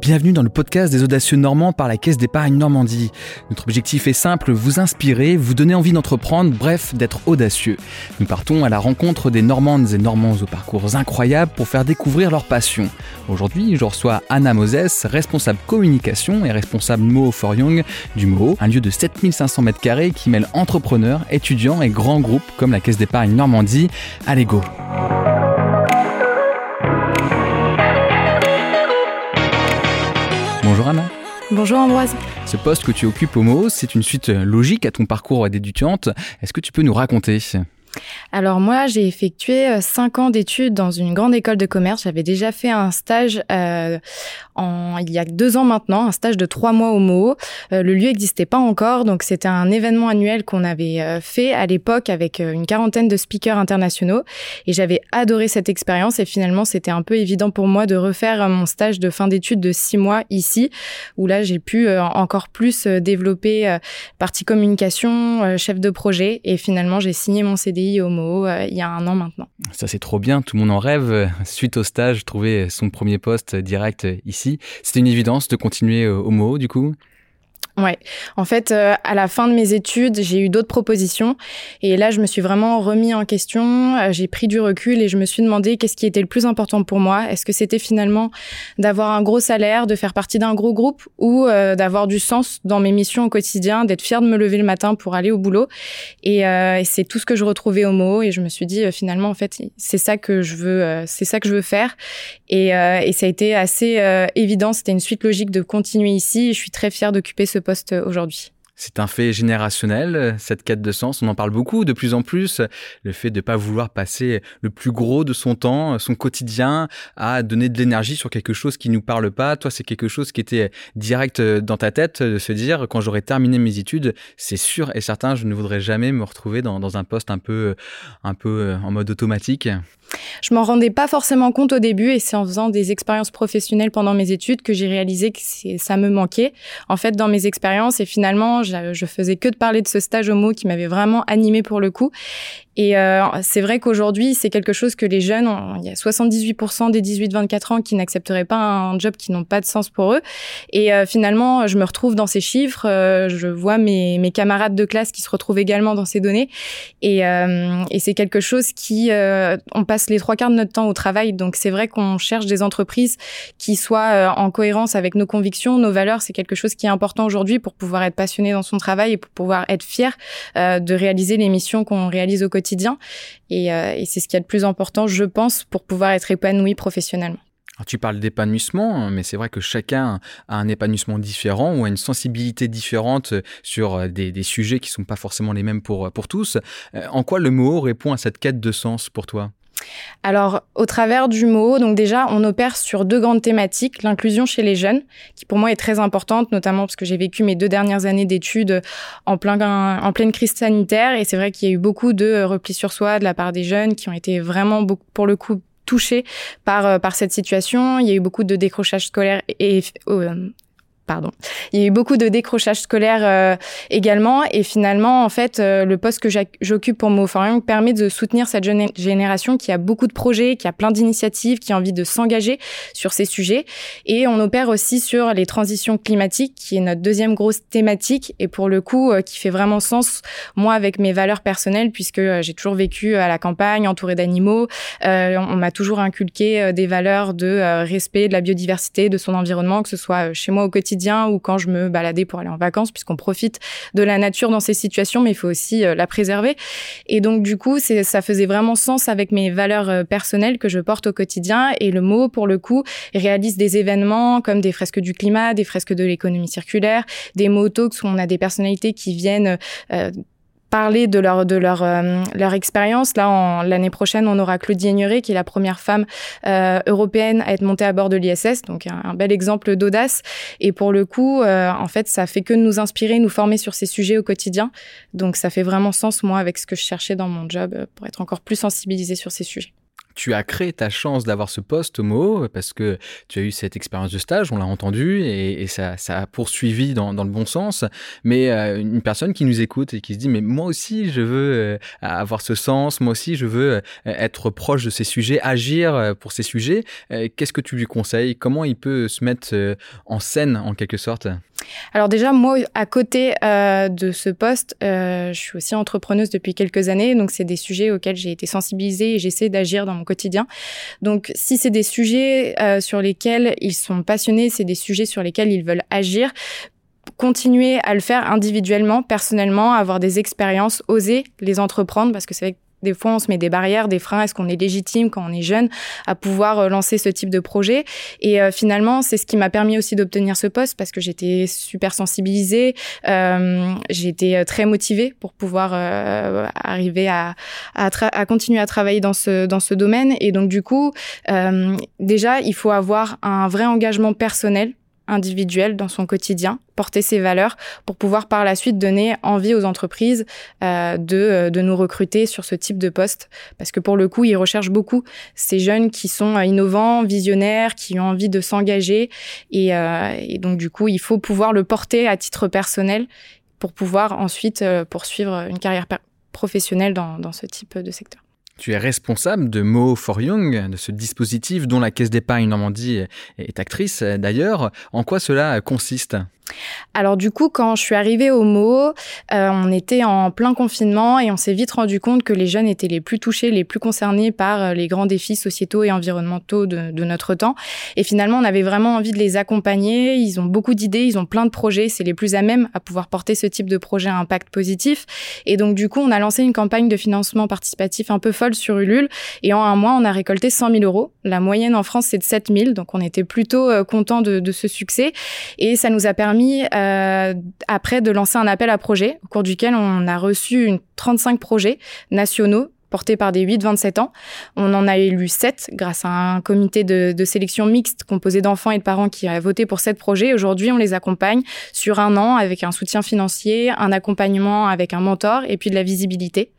Bienvenue dans le podcast des audacieux normands par la Caisse d'épargne Normandie. Notre objectif est simple, vous inspirer, vous donner envie d'entreprendre, bref, d'être audacieux. Nous partons à la rencontre des Normandes et Normands aux parcours incroyables pour faire découvrir leur passion. Aujourd'hui, je reçois Anna Moses, responsable communication et responsable Mo for Young du Mo, un lieu de 7500 m2 qui mêle entrepreneurs, étudiants et grands groupes comme la Caisse d'épargne Normandie. Allez go! Bonjour Anna. Bonjour Ambroise. Ce poste que tu occupes au MO, c'est une suite logique à ton parcours d'étudiante. Est-ce que tu peux nous raconter? Alors moi, j'ai effectué euh, cinq ans d'études dans une grande école de commerce. J'avais déjà fait un stage euh, en, il y a deux ans maintenant, un stage de trois mois au MO. Euh, le lieu n'existait pas encore, donc c'était un événement annuel qu'on avait fait à l'époque avec une quarantaine de speakers internationaux. Et j'avais adoré cette expérience et finalement, c'était un peu évident pour moi de refaire mon stage de fin d'études de six mois ici, où là, j'ai pu encore plus développer partie communication, chef de projet. Et finalement, j'ai signé mon CDI Homo euh, il y a un an maintenant. Ça c'est trop bien, tout le monde en rêve. Suite au stage, trouver son premier poste direct ici. C'était une évidence de continuer Homo du coup? Ouais. En fait, euh, à la fin de mes études, j'ai eu d'autres propositions et là, je me suis vraiment remis en question. Euh, j'ai pris du recul et je me suis demandé qu'est-ce qui était le plus important pour moi. Est-ce que c'était finalement d'avoir un gros salaire, de faire partie d'un gros groupe ou euh, d'avoir du sens dans mes missions au quotidien, d'être fière de me lever le matin pour aller au boulot. Et, et c'est tout ce que je retrouvais au mot et je me suis dit finalement en fait, c'est ça que je veux, c'est ça que je veux faire. Et, et ça a été assez évident. C'était une suite logique de continuer ici. Je suis très fière d'occuper ce aujourd'hui. C'est un fait générationnel, cette quête de sens. On en parle beaucoup de plus en plus. Le fait de ne pas vouloir passer le plus gros de son temps, son quotidien, à donner de l'énergie sur quelque chose qui nous parle pas. Toi, c'est quelque chose qui était direct dans ta tête, de se dire, quand j'aurai terminé mes études, c'est sûr et certain, je ne voudrais jamais me retrouver dans, dans un poste un peu, un peu en mode automatique. Je m'en rendais pas forcément compte au début et c'est en faisant des expériences professionnelles pendant mes études que j'ai réalisé que ça me manquait. En fait, dans mes expériences et finalement, je, faisais que de parler de ce stage homo qui m'avait vraiment animé pour le coup. Et euh, c'est vrai qu'aujourd'hui, c'est quelque chose que les jeunes, il y a 78% des 18-24 ans qui n'accepteraient pas un job qui n'ont pas de sens pour eux. Et euh, finalement, je me retrouve dans ces chiffres, euh, je vois mes, mes, camarades de classe qui se retrouvent également dans ces données. Et, euh, et c'est quelque chose qui, on passe les trois quarts de notre temps au travail. Donc c'est vrai qu'on cherche des entreprises qui soient en cohérence avec nos convictions, nos valeurs. C'est quelque chose qui est important aujourd'hui pour pouvoir être passionné dans son travail et pour pouvoir être fier de réaliser les missions qu'on réalise au quotidien euh, et, c'est ce qui est le plus important, je pense, pour pouvoir être épanoui professionnellement. tu parles d'épanouissement, mais c'est vrai que chacun a un épanouissement différent ou a une sensibilité différente sur euh, des, sujets qui ne sont pas forcément les mêmes pour, pour tous. Euh, en quoi le mot répond à cette quête de sens pour toi? Alors, au travers du mot, donc déjà, on opère sur deux grandes thématiques. L'inclusion chez les jeunes, qui pour moi est très importante, notamment parce que j'ai vécu mes deux dernières années d'études en, plein, en pleine crise sanitaire. Et c'est vrai qu'il y a eu beaucoup de repli sur soi de la part des jeunes qui ont été vraiment, pour le coup, touchés par, euh, par cette situation. Il y a eu beaucoup de décrochage scolaire et, euh, pardon. Il y a eu beaucoup de décrochage scolaire euh, également. Et finalement, en fait, euh, le poste que j'occupe pour Moforium permet de soutenir cette jeune génération qui a beaucoup de projets, qui a plein d'initiatives, qui a envie de s'engager sur ces sujets. Et on opère aussi sur les transitions climatiques, qui est notre deuxième grosse thématique. Et pour le coup, euh, qui fait vraiment sens, moi, avec mes valeurs personnelles, puisque j'ai toujours vécu à la campagne, entourée d'animaux. on m'a toujours inculqué des valeurs de respect de la biodiversité, de son environnement, que ce soit chez moi au quotidien ou quand je me baladais pour aller en vacances, puisqu'on profite de la nature dans ces situations, mais il faut aussi euh, la préserver. Et donc, du coup, ça faisait vraiment sens avec mes valeurs euh, personnelles que je porte au quotidien. Et le mot, pour le coup, réalise des événements comme des fresques du climat, des fresques de l'économie circulaire, des motos où on a des personnalités qui viennent euh, parler de leur de leur euh, leur expérience. Là, l'année prochaine, on aura Claudie Aigneret, qui est la première femme euh, européenne à être montée à bord de l'ISS, donc un, bel exemple d'audace. Et pour le coup, euh, en fait, ça fait que nous inspirer, nous former sur ces sujets au quotidien. Donc, ça fait vraiment sens moi avec ce que je cherchais dans mon job pour être encore plus sensibilisée sur ces sujets tu as créé ta chance d'avoir ce poste MO parce que tu as eu cette expérience de stage, on l'a entendu, et, ça, a poursuivi dans, le bon sens. Mais euh, une personne qui nous écoute et qui se dit, mais moi aussi, je veux euh, avoir ce sens, moi aussi, je veux euh, être proche de ces sujets, agir pour ces sujets. Qu'est-ce que tu lui conseilles? Comment il peut se mettre en scène, en quelque sorte? Alors déjà, moi, à côté de ce poste, je suis aussi entrepreneuse depuis quelques années, donc c'est des sujets auxquels j'ai été sensibilisée et j'essaie d'agir dans mon Donc si c'est des sujets sur lesquels ils sont passionnés, c'est des sujets sur lesquels ils veulent agir, continuer à le faire individuellement, personnellement, avoir des expériences, oser les entreprendre, parce que c'est vrai que des fois, on se met des barrières, des freins. Est-ce qu'on est légitime quand on est jeune à pouvoir euh, lancer ce type de projet? Et euh, finalement, c'est ce qui m'a permis aussi d'obtenir ce poste parce que j'étais super sensibilisée, euh, j'étais euh, très motivée pour pouvoir arriver à, à, à, continuer à travailler dans ce dans ce domaine. Et donc du coup, déjà, il faut avoir un vrai engagement personnel individuel dans son quotidien, porter ses valeurs pour pouvoir par la suite donner envie aux entreprises euh, de, euh, de nous recruter sur ce type de poste. Parce que pour le coup, ils recherchent beaucoup ces jeunes qui sont euh, innovants, visionnaires, qui ont envie de s'engager. Et, donc du coup, il faut pouvoir le porter à titre personnel pour pouvoir ensuite poursuivre une carrière professionnelle dans ce type de secteur. Tu es responsable de Mo for Young, de ce dispositif dont la Caisse d'épargne Normandie est actrice d'ailleurs. En quoi cela consiste? Alors du coup, quand je suis arrivée au MO, euh, on était en plein confinement et on s'est vite rendu compte que les jeunes étaient les plus touchés, les plus concernés par euh, les grands défis sociétaux et environnementaux de, notre temps. Et finalement, on avait vraiment envie de les accompagner. Ils ont beaucoup d'idées, ils ont plein de projets. C'est les plus à même à pouvoir porter ce type de projet à impact positif. Et donc du coup, on a lancé une campagne de financement participatif un peu folle sur Ulule. Et en un mois, on a récolté 100 000 euros. La moyenne en France, c'est de 7 000. Donc on était plutôt euh, content de, de ce succès. Et ça nous a permis euh, après de lancer un appel à projet au cours duquel on a reçu une 35 projets nationaux portés par des 8-27 ans. On en a élu 7 grâce à un comité de, de sélection mixte composé d'enfants et de parents qui a voté pour 7 projets. Aujourd'hui, on les accompagne sur un an avec un soutien financier, un accompagnement avec un mentor et puis de la visibilité.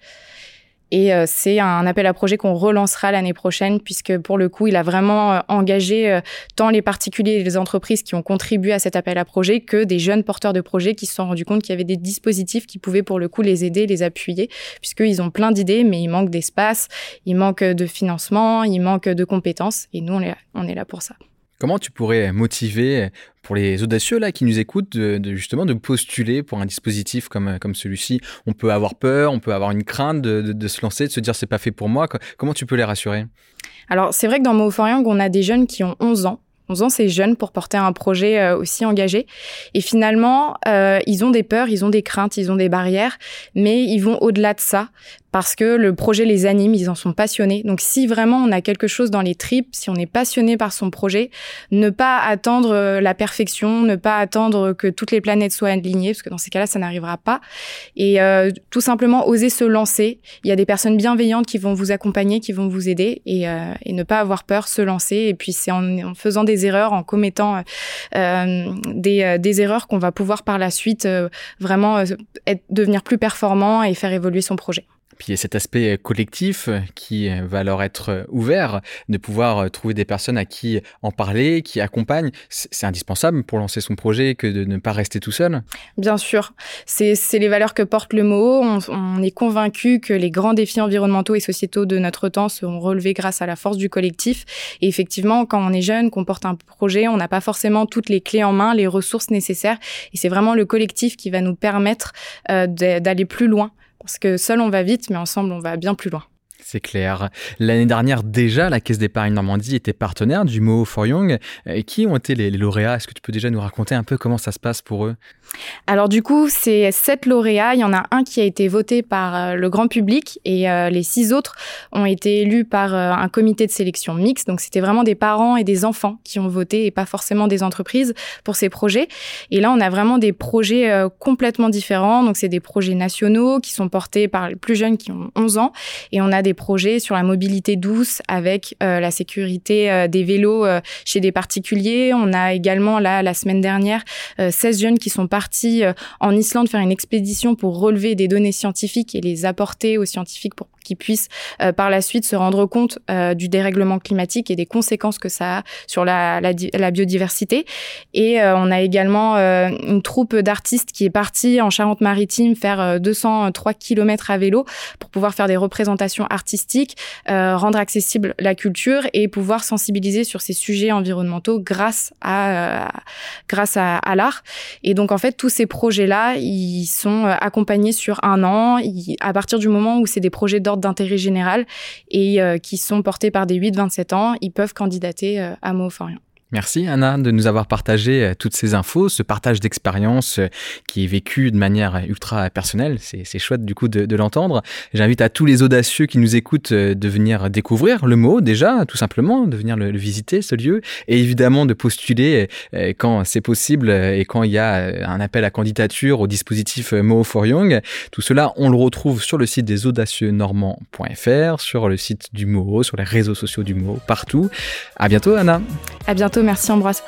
Et euh, c'est un appel à projet qu'on relancera l'année prochaine, puisque pour le coup, il a vraiment euh, engagé euh, tant les particuliers et les entreprises qui ont contribué à cet appel à projet que des jeunes porteurs de projets qui se sont rendus compte qu'il y avait des dispositifs qui pouvaient pour le coup les aider, les appuyer, puisqu'ils ont plein d'idées, mais il manque d'espace, il manque de financement, il manque de compétences, et nous, on est, on est là pour ça. Comment tu pourrais motiver pour les audacieux là qui nous écoutent de, justement de postuler pour un dispositif comme, comme celui-ci? On peut avoir peur, on peut avoir une crainte de, de, se lancer, de se dire c'est pas fait pour moi. Comment tu peux les rassurer? Alors c'est vrai que dans Mo on a des jeunes qui ont 11 ans 11 ans, c'est jeune pour porter un projet euh, aussi engagé. Et finalement, euh, ils ont des peurs, ils ont des craintes, ils ont des barrières, mais ils vont au-delà de ça parce que le projet les anime, ils en sont passionnés. Donc si vraiment on a quelque chose dans les tripes, si on est passionné par son projet, ne pas attendre euh, la perfection, ne pas attendre que toutes les planètes soient alignées, parce que dans ces cas-là, ça n'arrivera pas. Et euh, tout simplement oser se lancer. Il y a des personnes bienveillantes qui vont vous accompagner, qui vont vous aider, et, euh, et ne pas avoir peur, se lancer. Et puis c'est en, faisant des erreurs, en commettant euh, des, des, erreurs qu'on va pouvoir par la suite vraiment être, devenir plus performant et faire évoluer son projet. Puis il y a cet aspect collectif qui va leur être ouvert, de pouvoir trouver des personnes à qui en parler, qui accompagnent. C'est indispensable pour lancer son projet que de ne pas rester tout seul. Bien sûr, c'est les valeurs que porte le mot. On, est convaincu que les grands défis environnementaux et sociétaux de notre temps seront relevés grâce à la force du collectif. Et effectivement, quand on est jeune, qu'on porte un projet, on n'a pas forcément toutes les clés en main, les ressources nécessaires. Et c'est vraiment le collectif qui va nous permettre euh, d'aller plus loin parce que seul on va vite, mais ensemble on va bien plus loin. C'est clair. L'année dernière, déjà, la Caisse d'épargne Normandie était partenaire du Mo for Young. Qui ont été les, lauréats? Est-ce que tu peux déjà nous raconter un peu comment ça se passe pour eux? Alors du coup, c'est sept lauréats. Il y en a un qui a été voté par euh, le grand public et euh, les six autres ont été élus par euh, un comité de sélection mixte. Donc c'était vraiment des parents et des enfants qui ont voté et pas forcément des entreprises pour ces projets. Et là, on a vraiment des projets complètement différents. Donc c'est des projets nationaux qui sont portés par les plus jeunes qui ont 11 ans et on a des projets sur la mobilité douce avec la sécurité des vélos chez des particuliers. On a également là la semaine dernière 16 jeunes qui sont partis en Islande faire une expédition pour relever des données scientifiques et les apporter aux scientifiques pour qu'ils puissent par la suite se rendre compte du dérèglement climatique et des conséquences que ça a sur la, biodiversité. Et on a également une troupe d'artistes qui est partie en Charente-Maritime faire 203 km à vélo pour pouvoir faire des représentations artistiques, rendre accessible la culture et pouvoir sensibiliser sur ces sujets environnementaux grâce à, euh, grâce à, l'art. Et donc en fait tous ces projets là, ils sont euh, accompagnés sur un an. à partir du moment où c'est des projets d'ordre d'intérêt général et euh, qui sont portés par des 8-27 ans, ils peuvent candidater à Moforien. Merci Anna de nous avoir partagé euh, toutes ces infos, ce partage d'expérience euh, qui est vécu de manière ultra personnelle. C'est chouette du coup de, l'entendre. J'invite à tous les audacieux qui nous écoutent euh, de venir découvrir le mot déjà, tout simplement, de venir le, visiter ce lieu et évidemment de postuler quand c'est possible et quand il y a un appel à candidature au dispositif Mo for Young. Tout cela, on le retrouve sur le site des audacieux normands.fr, sur le site du Mo, sur les réseaux sociaux du Mo, partout. À bientôt Anna. À merci Ambroise.